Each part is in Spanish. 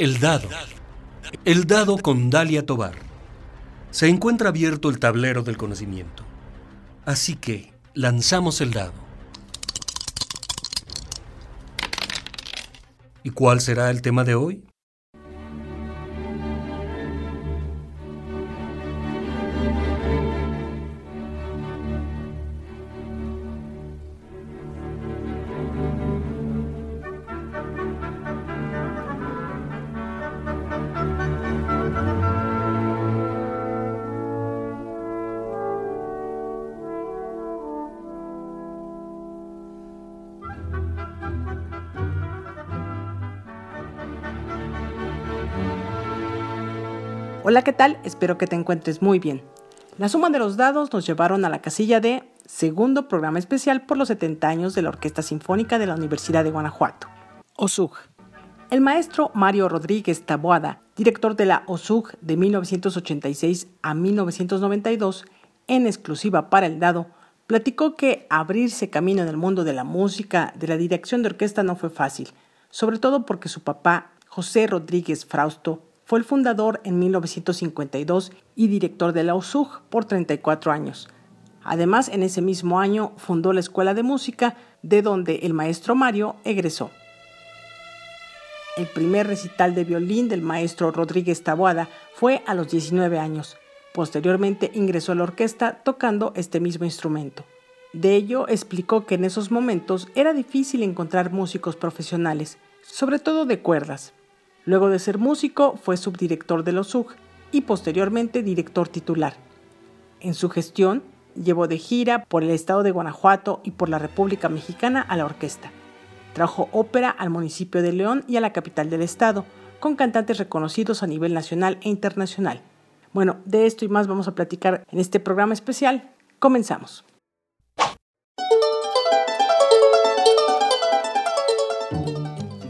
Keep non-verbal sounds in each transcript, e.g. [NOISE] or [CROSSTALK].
El dado. El dado con Dalia Tobar. Se encuentra abierto el tablero del conocimiento. Así que lanzamos el dado. ¿Y cuál será el tema de hoy? Hola, ¿qué tal? Espero que te encuentres muy bien. La suma de los dados nos llevaron a la casilla de segundo programa especial por los 70 años de la Orquesta Sinfónica de la Universidad de Guanajuato, OSUG. El maestro Mario Rodríguez Taboada, director de la OSUG de 1986 a 1992, en exclusiva para el dado, platicó que abrirse camino en el mundo de la música, de la dirección de orquesta no fue fácil, sobre todo porque su papá, José Rodríguez Frausto, fue el fundador en 1952 y director de la OSUG por 34 años. Además, en ese mismo año fundó la Escuela de Música, de donde el maestro Mario egresó. El primer recital de violín del maestro Rodríguez Taboada fue a los 19 años. Posteriormente ingresó a la orquesta tocando este mismo instrumento. De ello explicó que en esos momentos era difícil encontrar músicos profesionales, sobre todo de cuerdas, Luego de ser músico, fue subdirector de los UG y posteriormente director titular. En su gestión, llevó de gira por el estado de Guanajuato y por la República Mexicana a la orquesta. Trajo ópera al municipio de León y a la capital del estado, con cantantes reconocidos a nivel nacional e internacional. Bueno, de esto y más vamos a platicar en este programa especial. Comenzamos.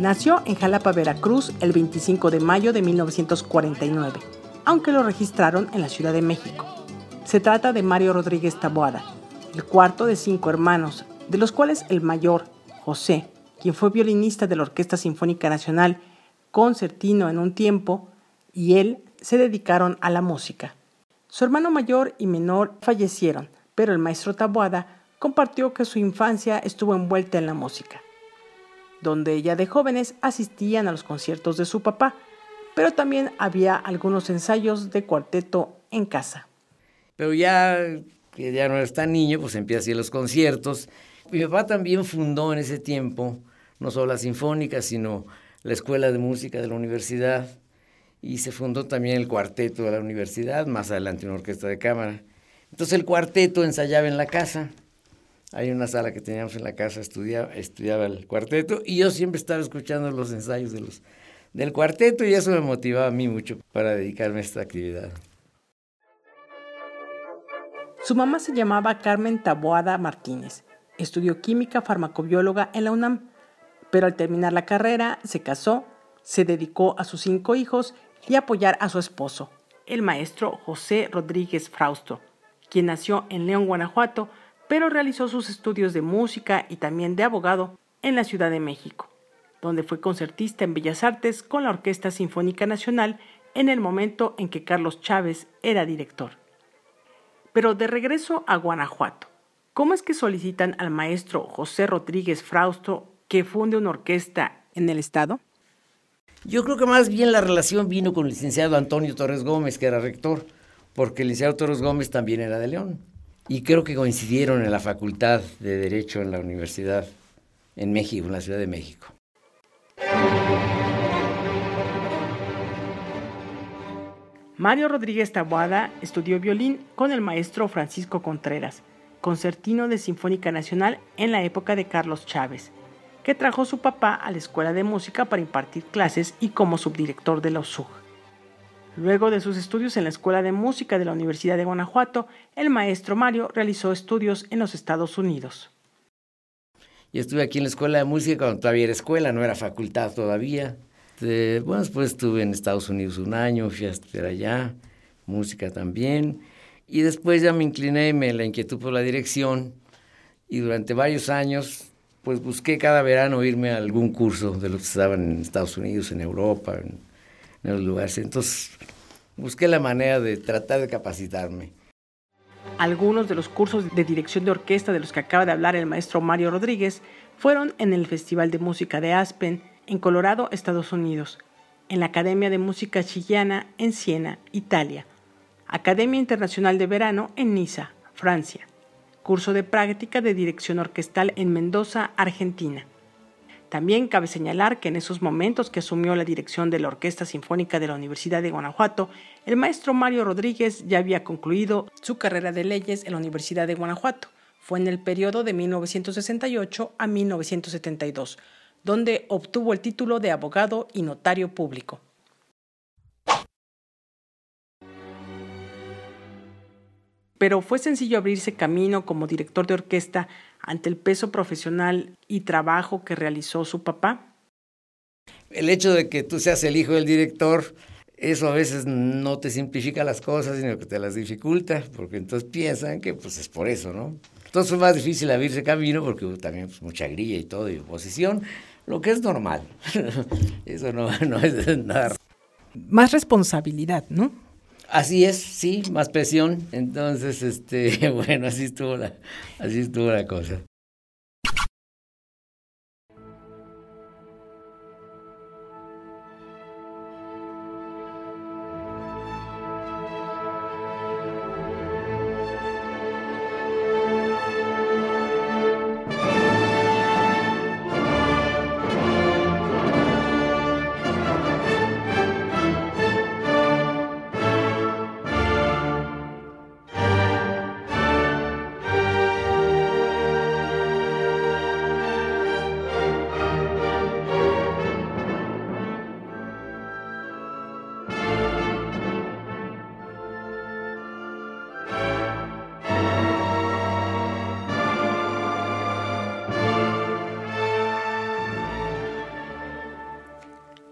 Nació en Jalapa, Veracruz, el 25 de mayo de 1949, aunque lo registraron en la Ciudad de México. Se trata de Mario Rodríguez Taboada, el cuarto de cinco hermanos, de los cuales el mayor, José, quien fue violinista de la Orquesta Sinfónica Nacional, concertino en un tiempo, y él se dedicaron a la música. Su hermano mayor y menor fallecieron, pero el maestro Taboada compartió que su infancia estuvo envuelta en la música donde ya de jóvenes asistían a los conciertos de su papá, pero también había algunos ensayos de cuarteto en casa. Pero ya que ya no era tan niño, pues empieza a los conciertos. Mi papá también fundó en ese tiempo no solo la Sinfónica, sino la Escuela de Música de la Universidad y se fundó también el cuarteto de la universidad, más adelante una orquesta de cámara. Entonces el cuarteto ensayaba en la casa hay una sala que teníamos en la casa, estudiaba, estudiaba el cuarteto y yo siempre estaba escuchando los ensayos de los, del cuarteto y eso me motivaba a mí mucho para dedicarme a esta actividad. Su mamá se llamaba Carmen Taboada Martínez. Estudió química farmacobióloga en la UNAM, pero al terminar la carrera se casó, se dedicó a sus cinco hijos y apoyar a su esposo, el maestro José Rodríguez Frausto, quien nació en León, Guanajuato, pero realizó sus estudios de música y también de abogado en la Ciudad de México, donde fue concertista en Bellas Artes con la Orquesta Sinfónica Nacional en el momento en que Carlos Chávez era director. Pero de regreso a Guanajuato, ¿cómo es que solicitan al maestro José Rodríguez Frausto que funde una orquesta en el estado? Yo creo que más bien la relación vino con el licenciado Antonio Torres Gómez, que era rector, porque el licenciado Torres Gómez también era de León y creo que coincidieron en la Facultad de Derecho en la Universidad en México, en la Ciudad de México. Mario Rodríguez Taboada estudió violín con el maestro Francisco Contreras, concertino de Sinfónica Nacional en la época de Carlos Chávez, que trajo su papá a la Escuela de Música para impartir clases y como subdirector de la USUG. Luego de sus estudios en la Escuela de Música de la Universidad de Guanajuato, el maestro Mario realizó estudios en los Estados Unidos. Yo estuve aquí en la Escuela de Música cuando todavía era escuela, no era facultad todavía. bueno, después estuve en Estados Unidos un año, fui a estudiar allá, música también. Y después ya me incliné, me la inquietud por la dirección. Y durante varios años, pues busqué cada verano irme a algún curso de los que estaban en Estados Unidos, en Europa, en en los lugares. Entonces, busqué la manera de tratar de capacitarme. Algunos de los cursos de dirección de orquesta de los que acaba de hablar el maestro Mario Rodríguez fueron en el Festival de Música de Aspen, en Colorado, Estados Unidos, en la Academia de Música Chillana en Siena, Italia, Academia Internacional de Verano en Niza, Francia, curso de práctica de dirección orquestal en Mendoza, Argentina. También cabe señalar que en esos momentos que asumió la dirección de la Orquesta Sinfónica de la Universidad de Guanajuato, el maestro Mario Rodríguez ya había concluido su carrera de leyes en la Universidad de Guanajuato. Fue en el periodo de 1968 a 1972, donde obtuvo el título de abogado y notario público. Pero fue sencillo abrirse camino como director de orquesta ante el peso profesional y trabajo que realizó su papá? El hecho de que tú seas el hijo del director, eso a veces no te simplifica las cosas, sino que te las dificulta, porque entonces piensan que pues es por eso, ¿no? Entonces fue más difícil abrirse camino porque hubo también pues, mucha grilla y todo, y oposición, lo que es normal. [LAUGHS] eso no, no es nada. Más responsabilidad, ¿no? Así es, sí, más presión. Entonces, este, [LAUGHS] bueno, así estuvo la, así estuvo la cosa.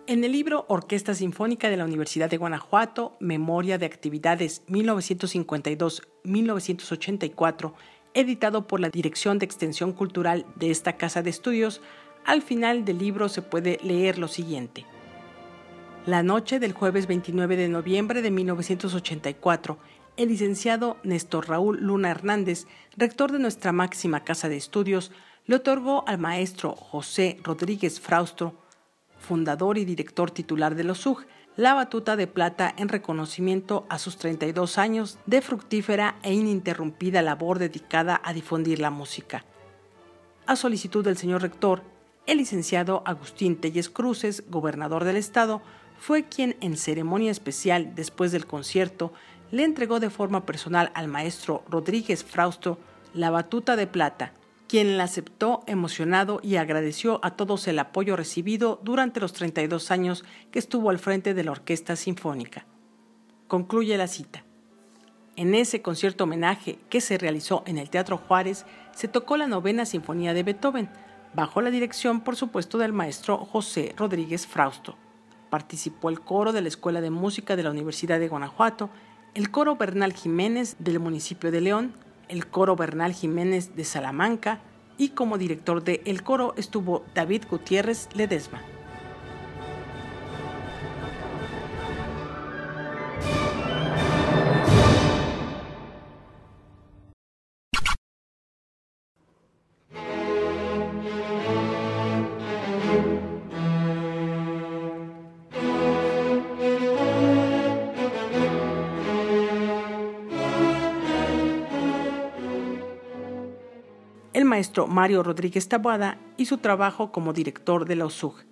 En el libro Orquesta Sinfónica de la Universidad de Guanajuato, Memoria de Actividades 1952-1984, editado por la Dirección de Extensión Cultural de esta Casa de Estudios, al final del libro se puede leer lo siguiente. La noche del jueves 29 de noviembre de 1984, el licenciado Néstor Raúl Luna Hernández, rector de nuestra máxima casa de estudios, le otorgó al maestro José Rodríguez Fraustro fundador y director titular de los SUG, la batuta de plata en reconocimiento a sus 32 años de fructífera e ininterrumpida labor dedicada a difundir la música. A solicitud del señor rector, el licenciado Agustín Telles Cruces, gobernador del estado, fue quien en ceremonia especial después del concierto le entregó de forma personal al maestro Rodríguez Frausto la batuta de plata, quien la aceptó emocionado y agradeció a todos el apoyo recibido durante los 32 años que estuvo al frente de la Orquesta Sinfónica. Concluye la cita. En ese concierto homenaje que se realizó en el Teatro Juárez, se tocó la novena Sinfonía de Beethoven, bajo la dirección, por supuesto, del maestro José Rodríguez Frausto. Participó el coro de la Escuela de Música de la Universidad de Guanajuato, el coro Bernal Jiménez del municipio de León, el coro Bernal Jiménez de Salamanca y como director de El Coro estuvo David Gutiérrez Ledesma. Maestro Mario Rodríguez Tabuada y su trabajo como director de la OSUG.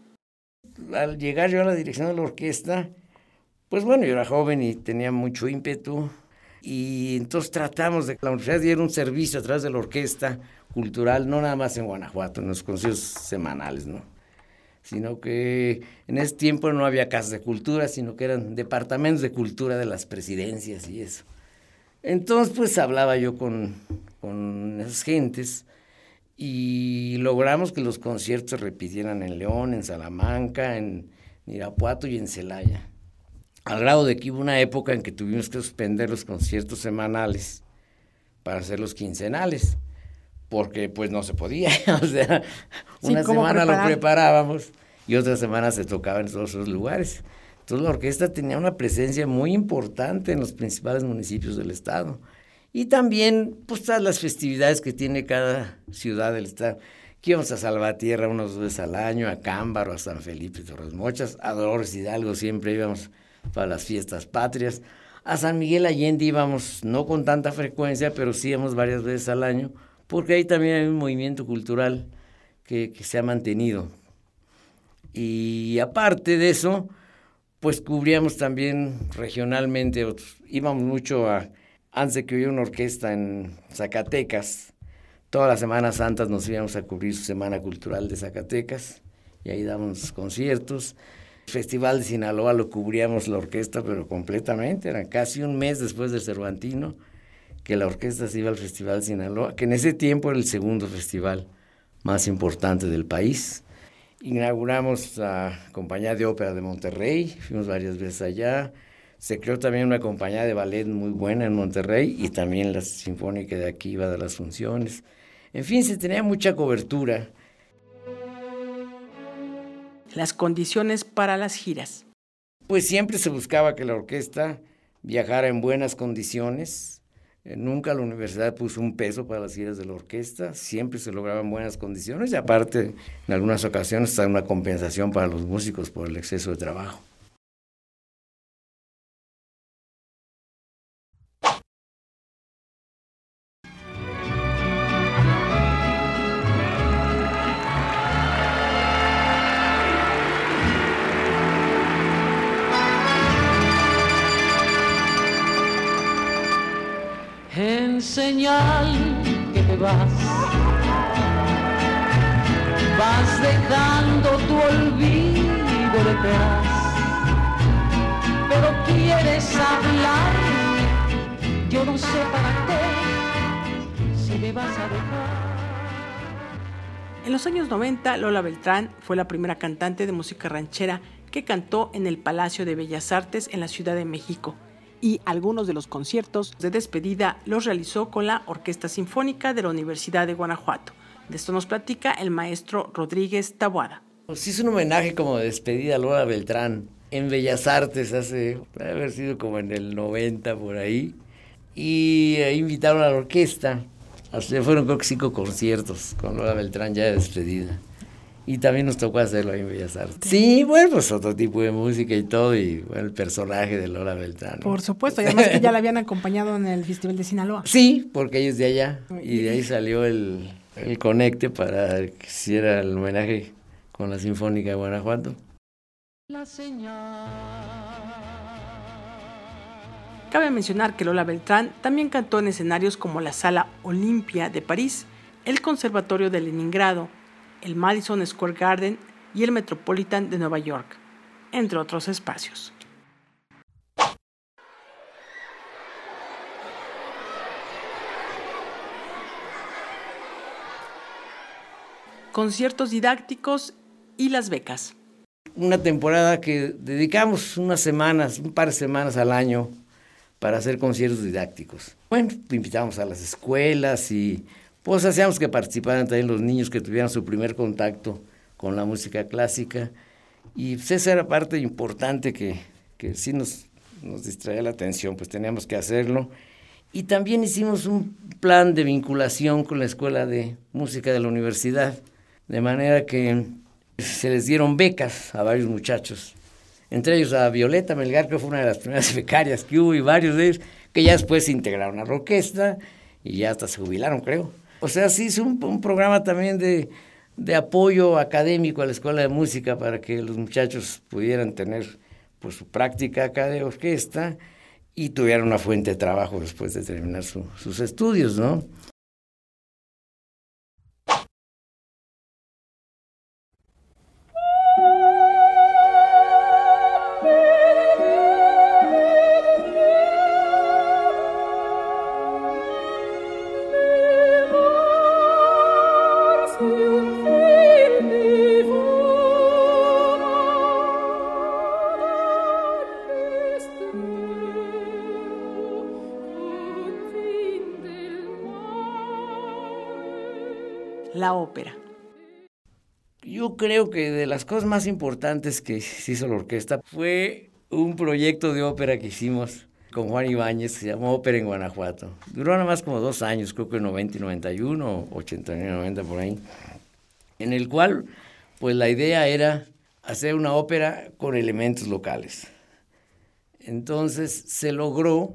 Al llegar yo a la dirección de la orquesta, pues bueno, yo era joven y tenía mucho ímpetu y entonces tratamos de que la universidad diera un servicio a través de la orquesta cultural, no nada más en Guanajuato, en los conciertos semanales, ¿no? Sino que en ese tiempo no había casas de cultura, sino que eran departamentos de cultura de las presidencias y eso. Entonces, pues hablaba yo con, con esas gentes y logramos que los conciertos se repitieran en León, en Salamanca, en Irapuato y en Celaya. Al grado de que hubo una época en que tuvimos que suspender los conciertos semanales para hacer los quincenales, porque pues no se podía, [LAUGHS] o sea, una semana lo preparábamos y otra semana se tocaba en todos esos lugares. Entonces la orquesta tenía una presencia muy importante en los principales municipios del estado. Y también, pues, todas las festividades que tiene cada ciudad del estado. Íbamos a Salvatierra unos veces al año, a Cámbaro, a San Felipe, Torres Mochas, a Dolores Hidalgo siempre íbamos para las fiestas patrias. A San Miguel Allende íbamos no con tanta frecuencia, pero sí íbamos varias veces al año, porque ahí también hay un movimiento cultural que, que se ha mantenido. Y aparte de eso, pues cubríamos también regionalmente, íbamos mucho a, antes de que hubiera una orquesta en Zacatecas, todas las Semanas Santas nos íbamos a cubrir su Semana Cultural de Zacatecas, y ahí dábamos conciertos. El Festival de Sinaloa lo cubríamos la orquesta, pero completamente, era casi un mes después del Cervantino que la orquesta se iba al Festival de Sinaloa, que en ese tiempo era el segundo festival más importante del país. Inauguramos la Compañía de Ópera de Monterrey, fuimos varias veces allá. Se creó también una compañía de ballet muy buena en Monterrey y también la Sinfónica de aquí iba a dar las funciones. En fin, se tenía mucha cobertura. Las condiciones para las giras. Pues siempre se buscaba que la orquesta viajara en buenas condiciones, eh, nunca la universidad puso un peso para las giras de la orquesta, siempre se lograban buenas condiciones y aparte en algunas ocasiones está una compensación para los músicos por el exceso de trabajo. Dejando tu olvido detrás, pero quieres hablar. Yo no sé para qué si me vas a dejar. En los años 90, Lola Beltrán fue la primera cantante de música ranchera que cantó en el Palacio de Bellas Artes en la Ciudad de México y algunos de los conciertos de despedida los realizó con la Orquesta Sinfónica de la Universidad de Guanajuato. De esto nos platica el maestro Rodríguez Tabuada. Pues hizo un homenaje como de despedida a Lola Beltrán en Bellas Artes hace, debe haber sido como en el 90 por ahí. Y invitaron a la orquesta. Fueron creo que cinco conciertos con Lola Beltrán ya de despedida. Y también nos tocó hacerlo ahí en Bellas Artes. Sí, bueno, pues otro tipo de música y todo, y el personaje de Lola Beltrán. Por supuesto, y además que ya la habían acompañado en el Festival de Sinaloa. Sí, porque ella es de allá, y de ahí [LAUGHS] salió el, el conecte para que hiciera el homenaje con la Sinfónica de Guanajuato. La. Cabe mencionar que Lola Beltrán también cantó en escenarios como la Sala Olimpia de París, el Conservatorio de Leningrado, el Madison Square Garden y el Metropolitan de Nueva York, entre otros espacios. Conciertos didácticos y las becas. Una temporada que dedicamos unas semanas, un par de semanas al año para hacer conciertos didácticos. Bueno, invitamos a las escuelas y pues hacíamos que participaran también los niños que tuvieran su primer contacto con la música clásica. Y pues esa era parte importante que, que sí nos, nos distraía la atención, pues teníamos que hacerlo. Y también hicimos un plan de vinculación con la Escuela de Música de la Universidad, de manera que se les dieron becas a varios muchachos, entre ellos a Violeta Melgar, que fue una de las primeras [LAUGHS] becarias que hubo, y varios de ellos que ya después se integraron a la orquesta y ya hasta se jubilaron, creo. O sea, sí es un, programa también de, apoyo académico a la escuela de música para que los muchachos pudieran tener pues, su práctica acá de orquesta y tuvieran una fuente de trabajo después de terminar sus estudios, ¿no? Creo que de las cosas más importantes que hizo la orquesta fue un proyecto de ópera que hicimos con Juan Ibáñez, se llamó Ópera en Guanajuato. Duró nada más como dos años, creo que 90 y 91, 89 y 90 por ahí, en el cual, pues la idea era hacer una ópera con elementos locales. Entonces se logró,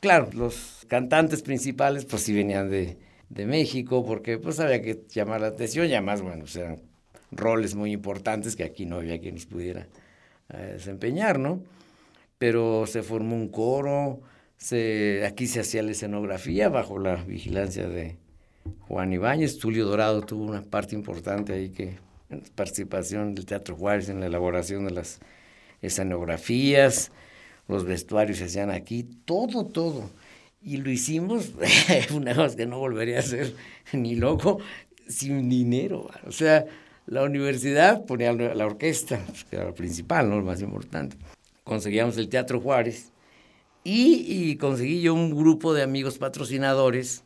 claro, los cantantes principales pues sí venían de, de México, porque pues había que llamar la atención, y además, bueno, pues, eran roles muy importantes que aquí no había quien los pudiera eh, desempeñar, ¿no? Pero se formó un coro, aquí se hacía la escenografía bajo la vigilancia de Juan Ibáñez, Tulio Dorado tuvo una parte importante ahí que participación del Teatro Juárez en la elaboración de las escenografías, los vestuarios se hacían aquí, todo, todo. Y lo hicimos, [LAUGHS] una cosa que no volvería a hacer ni loco, sin dinero. O sea, la universidad ponía la orquesta, pues, que era lo principal, ¿no? lo más importante. Conseguíamos el Teatro Juárez y, y conseguí yo un grupo de amigos patrocinadores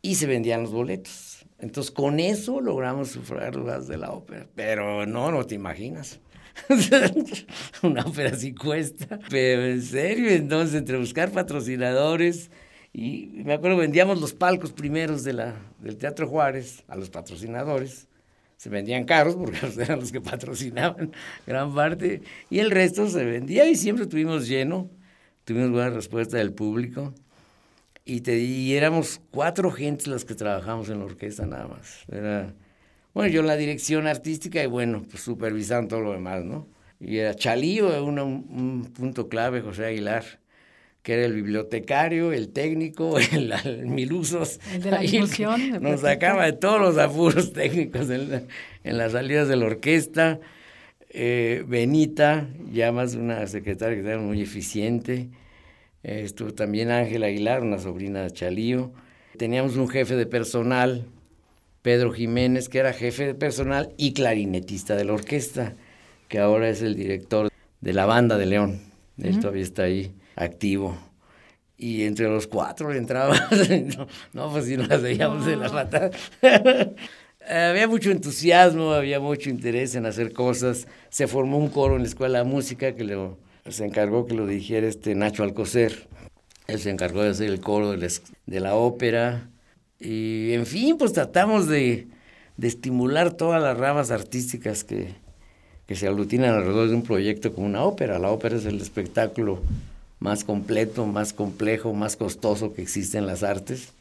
y se vendían los boletos. Entonces, con eso logramos sufragar las de la ópera. Pero no, no te imaginas. [LAUGHS] Una ópera sí cuesta. Pero en serio, entonces, entre buscar patrocinadores, y me acuerdo, vendíamos los palcos primeros de la, del Teatro Juárez a los patrocinadores. Se vendían caros porque [LAUGHS] eran los que patrocinaban gran parte. Y el resto se vendía y siempre tuvimos lleno. Tuvimos buena respuesta del público. Y, te, y éramos cuatro gentes las que trabajamos en la orquesta nada más. Era, bueno, yo en la dirección artística y bueno, pues supervisando todo lo demás, ¿no? Y era Chalío, un, un punto clave, José Aguilar que era el bibliotecario, el técnico, el, [LAUGHS] el Milusos. El de la ilusión. Nos sacaba de todos los apuros [LAUGHS] técnicos en, en las salidas de la orquesta. Eh, Benita, ya más una secretaria que era muy eficiente. Eh, estuvo también Ángela Aguilar, una sobrina de Chalío. Teníamos un jefe de personal, Pedro Jiménez, que era jefe de personal y clarinetista de la orquesta, que ahora es el director de la banda de León. Él todavía está ahí activo. Y entre los cuatro entraba, [LAUGHS] no, no, pues si nos veíamos de la patada. [LAUGHS] había mucho entusiasmo, había mucho interés en hacer cosas. Se formó un coro en la escuela de música que le, se encargó que lo dirigiera este Nacho Alcocer. Él se encargó de hacer el coro de la, de la ópera. Y en fin, pues tratamos de, de estimular todas las ramas artísticas que, que se aglutinan alrededor de un proyecto como una ópera. La ópera es el espectáculo más completo, más complejo, más costoso que existe en las artes.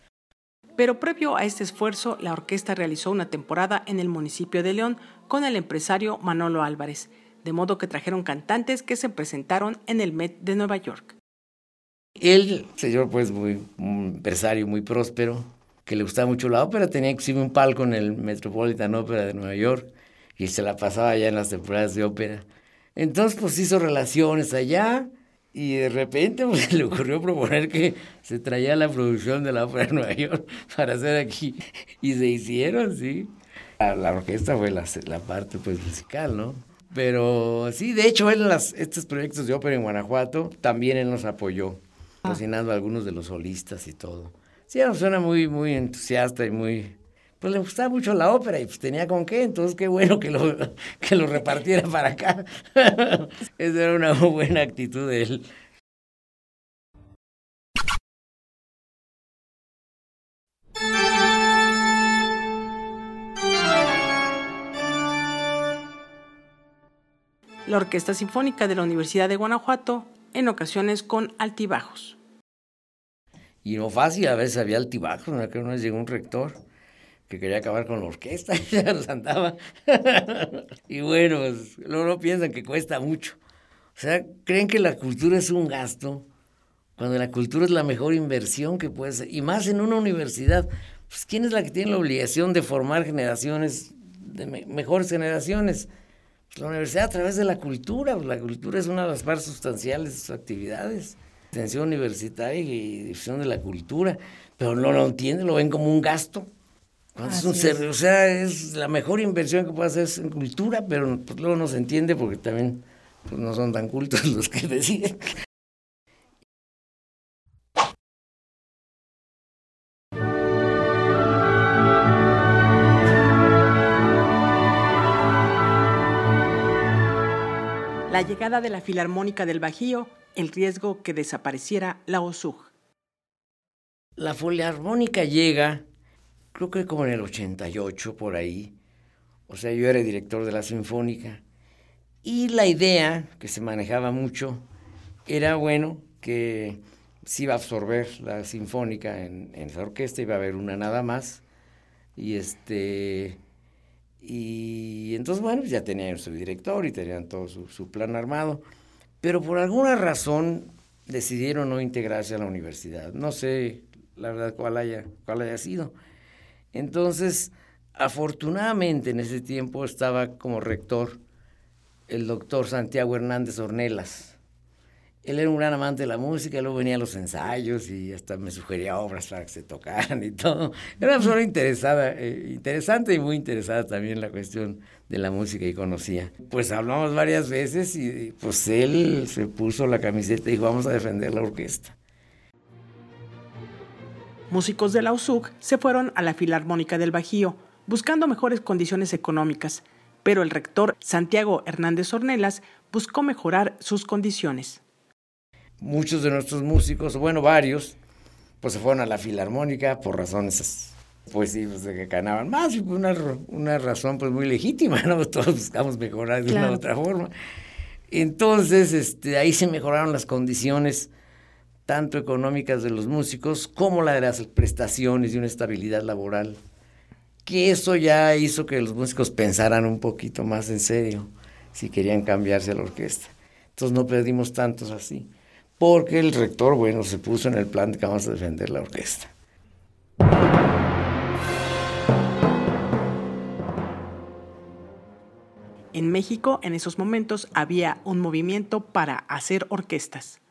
Pero previo a este esfuerzo, la orquesta realizó una temporada en el municipio de León con el empresario Manolo Álvarez, de modo que trajeron cantantes que se presentaron en el Met de Nueva York. Él, señor, pues muy un empresario muy próspero, que le gustaba mucho la ópera, tenía inclusive un palco en el Metropolitan Opera de Nueva York y se la pasaba allá en las temporadas de ópera. Entonces, pues hizo relaciones allá, y de repente pues, [LAUGHS] le ocurrió proponer que se traía la producción de la ópera de Nueva York [LAUGHS] para hacer aquí. Y se hicieron, sí. La, orquesta fue la, la, parte pues musical, ¿no? Pero sí, de hecho, él en las, estos proyectos de ópera en Guanajuato también él nos apoyó, cocinando a algunos de los solistas y todo. Sí, era una persona muy, muy entusiasta y muy, pues le gustaba mucho la ópera y pues tenía con qué, entonces qué bueno que lo, [LAUGHS] que lo repartiera [LAUGHS] para acá. [LAUGHS] Esa era una buena actitud de él. La Orquesta Sinfónica de la Universidad de Guanajuato, en ocasiones con altibajos. Y no fácil, a veces había altibajos, ¿no? que una llegó un rector que quería acabar con la orquesta, [LAUGHS] ya nos andaba. [LAUGHS] y bueno, pues, luego no piensan que cuesta mucho. O sea, creen que la cultura es un gasto, cuando la cultura es la mejor inversión que puede ser, y más en una universidad. Pues, ¿quién es la que tiene la obligación de formar generaciones, de mejores generaciones? Pues, la universidad a través de la cultura, pues, la cultura es una de las partes sustanciales de sus actividades. Universitaria y difusión de la cultura, pero no lo entienden, lo ven como un gasto. Es un o sea, es la mejor inversión que puede hacer en cultura, pero pues, luego no se entiende porque también pues, no son tan cultos [LAUGHS] los que deciden. La llegada de la Filarmónica del Bajío, el riesgo que desapareciera la OSUG. La Filarmónica llega, creo que como en el 88 por ahí. O sea, yo era director de la Sinfónica. Y la idea que se manejaba mucho era, bueno, que se iba a absorber la Sinfónica en, en esa orquesta, iba a haber una nada más. Y este y entonces, bueno, ya tenían su director y tenían todo su, plan armado, pero por alguna razón decidieron no integrarse a la universidad. No sé, la verdad, cuál haya, cuál haya sido. Entonces, afortunadamente en ese tiempo estaba como rector el doctor Santiago Hernández Ornelas, él era un gran amante de la música, luego venía a los ensayos y hasta me sugería obras para que se tocaran y todo. Era una persona interesada, eh, interesante y muy interesada también la cuestión de la música y conocía. Pues hablamos varias veces y pues él se puso la camiseta y dijo, vamos a defender la orquesta. Músicos de la USUC se fueron a la Filarmónica del Bajío, buscando mejores condiciones económicas, pero el rector Santiago Hernández Ornelas buscó mejorar sus condiciones muchos de nuestros músicos, bueno, varios, pues se fueron a la filarmónica por razones, pues sí, pues de que ganaban más, y una, una razón pues muy legítima, ¿no? [LAUGHS] Todos buscamos mejorar de una u otra forma. Entonces, este, ahí se mejoraron las condiciones tanto económicas de los músicos como la de las prestaciones y una estabilidad laboral, que eso ya hizo que los músicos pensaran un poquito más en serio si querían cambiarse a la orquesta. Entonces no perdimos tantos así porque el rector, bueno, se puso en el plan de que vamos a defender la orquesta. En México, en esos momentos, había un movimiento para hacer orquestas.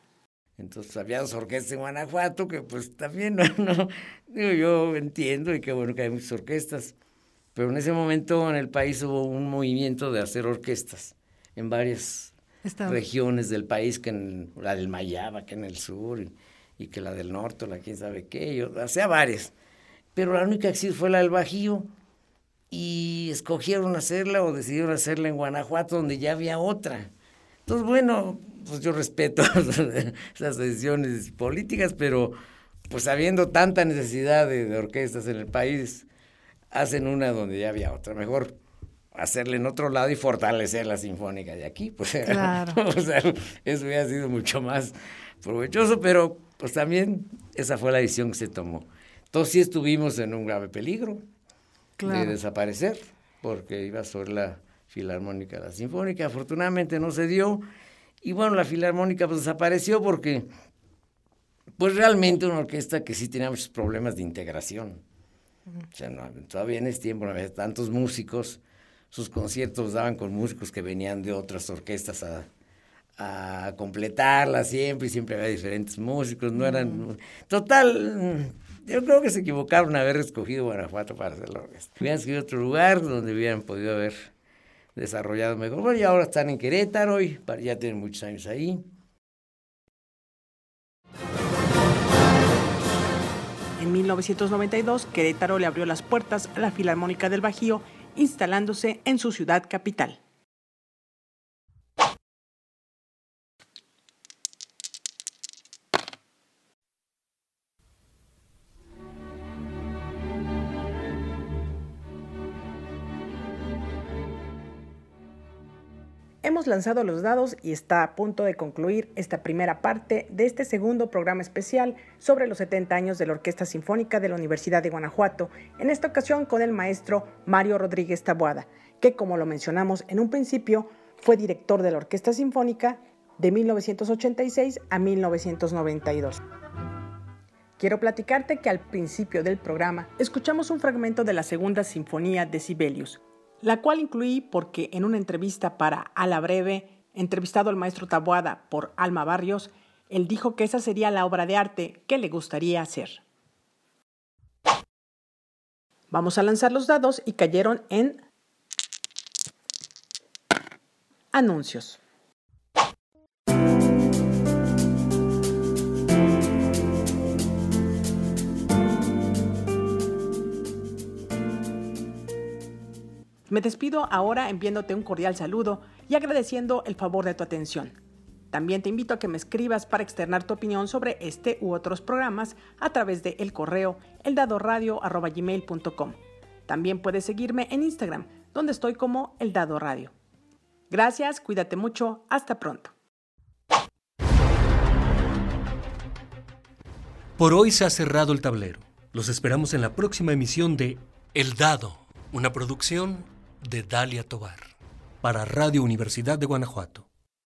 Entonces había dos orquestas en Guanajuato que pues también [LAUGHS] no, digo, yo entiendo y qué bueno que hay muchas orquestas, pero en ese momento en el país hubo un movimiento de hacer orquestas en varias regiones del país, que en, la del Mayaba, que en el sur, y, que la del norte, la quién sabe qué, yo, o sea, varias. Pero la única que existe fue la del Bajío, y escogieron hacerla o decidieron hacerla en Guanajuato, donde ya había otra. Entonces, bueno, pues yo respeto [LAUGHS] esas decisiones políticas, pero pues habiendo tanta necesidad de orquestas en el país, hacen una donde ya había otra. Mejor hacerle en otro lado y fortalecer la sinfónica de aquí. Pues, [LAUGHS] claro. [LAUGHS] o sea, eso hubiera sido mucho más provechoso, pero pues también esa fue la decisión que se tomó. Entonces sí estuvimos en un grave peligro de desaparecer, porque iba sobre la filarmónica, la sinfónica. Afortunadamente no se dio. Y bueno, la filarmónica pues desapareció porque, pues realmente una orquesta que sí tenía muchos problemas de integración. O sea, todavía en ese tiempo no había tantos músicos sus conciertos daban con músicos que venían de otras orquestas a, a completarla siempre y siempre había diferentes músicos, no eran... Total, yo creo que se equivocaron haber escogido Guanajuato para hacer la orquesta. Hubieran escogido otro lugar donde hubieran podido haber desarrollado mejor. Y ahora están en Querétaro y ya tienen muchos años ahí. En 1992, Querétaro le abrió las puertas a la Filarmónica del Bajío instalándose en su ciudad capital. Hemos lanzado los dados y está a punto de concluir esta primera parte de este segundo programa especial sobre los 70 años de la Orquesta Sinfónica de la Universidad de Guanajuato, en esta ocasión con el maestro Mario Rodríguez Taboada, que como lo mencionamos en un principio, fue director de la Orquesta Sinfónica de 1986 a 1992. Quiero platicarte que al principio del programa escuchamos un fragmento de la segunda sinfonía de Sibelius, la cual incluí porque en una entrevista para A la Breve, entrevistado al maestro Taboada por Alma Barrios, él dijo que esa sería la obra de arte que le gustaría hacer. Vamos a lanzar los dados y cayeron en anuncios. Me despido ahora enviándote un cordial saludo y agradeciendo el favor de tu atención. También te invito a que me escribas para externar tu opinión sobre este u otros programas a través de el correo eldadoradio.gmail.com. También puedes seguirme en Instagram, donde estoy como El Dado Radio. Gracias, cuídate mucho, hasta pronto. Por hoy se ha cerrado el tablero. Los esperamos en la próxima emisión de El Dado, una producción de Dalia Tobar para Radio Universidad de Guanajuato.